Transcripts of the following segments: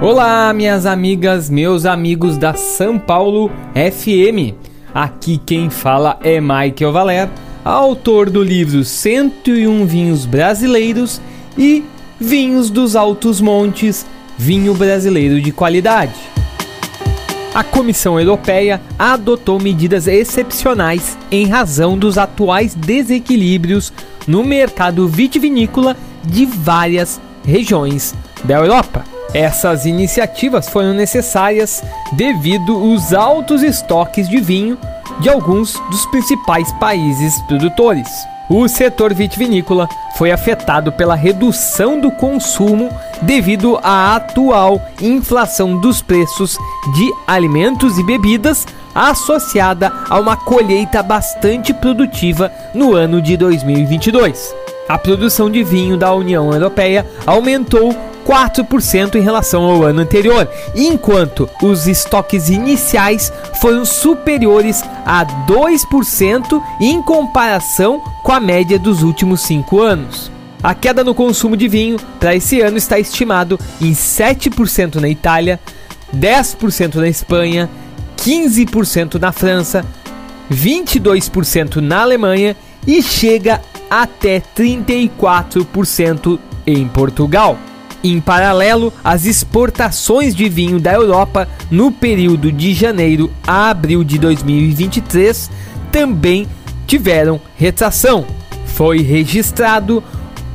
Olá, minhas amigas, meus amigos da São Paulo FM. Aqui quem fala é Michael Valer, autor do livro 101 Vinhos Brasileiros e Vinhos dos Altos Montes, vinho brasileiro de qualidade. A Comissão Europeia adotou medidas excepcionais em razão dos atuais desequilíbrios no mercado vitivinícola de várias regiões da Europa. Essas iniciativas foram necessárias devido aos altos estoques de vinho de alguns dos principais países produtores. O setor vitivinícola foi afetado pela redução do consumo devido à atual inflação dos preços de alimentos e bebidas associada a uma colheita bastante produtiva no ano de 2022. A produção de vinho da União Europeia aumentou 4% em relação ao ano anterior, enquanto os estoques iniciais foram superiores a 2% em comparação com a média dos últimos 5 anos. A queda no consumo de vinho para esse ano está estimado em 7% na Itália, 10% na Espanha, 15% na França, 22% na Alemanha e chega até 34% em Portugal. Em paralelo, as exportações de vinho da Europa no período de janeiro a abril de 2023 também tiveram retração. Foi registrado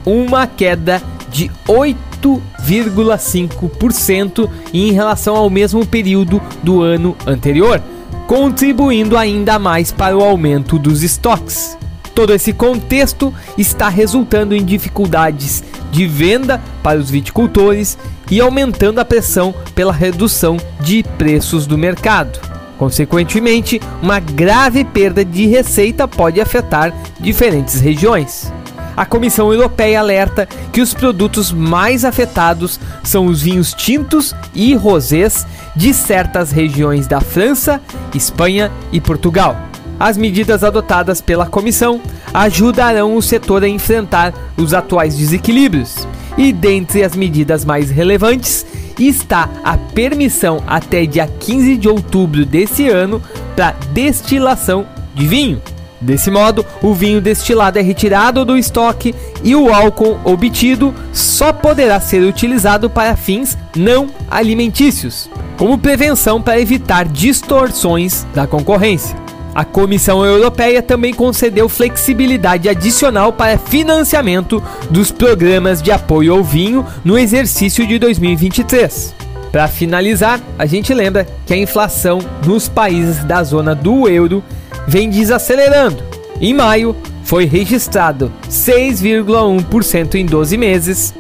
uma queda de 8,5% em relação ao mesmo período do ano anterior, contribuindo ainda mais para o aumento dos estoques. Todo esse contexto está resultando em dificuldades de venda para os viticultores e aumentando a pressão pela redução de preços do mercado. Consequentemente, uma grave perda de receita pode afetar diferentes regiões. A Comissão Europeia alerta que os produtos mais afetados são os vinhos tintos e rosés de certas regiões da França, Espanha e Portugal. As medidas adotadas pela comissão ajudarão o setor a enfrentar os atuais desequilíbrios. E dentre as medidas mais relevantes está a permissão até dia 15 de outubro desse ano para destilação de vinho. Desse modo, o vinho destilado é retirado do estoque e o álcool obtido só poderá ser utilizado para fins não alimentícios, como prevenção para evitar distorções da concorrência. A Comissão Europeia também concedeu flexibilidade adicional para financiamento dos programas de apoio ao vinho no exercício de 2023. Para finalizar, a gente lembra que a inflação nos países da zona do euro vem desacelerando. Em maio, foi registrado 6,1% em 12 meses,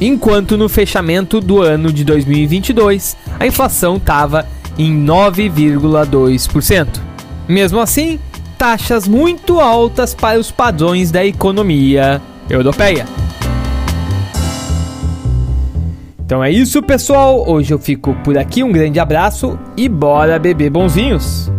enquanto no fechamento do ano de 2022 a inflação estava em 9,2%. Mesmo assim, taxas muito altas para os padrões da economia europeia. Então é isso, pessoal. Hoje eu fico por aqui. Um grande abraço e bora beber bonzinhos.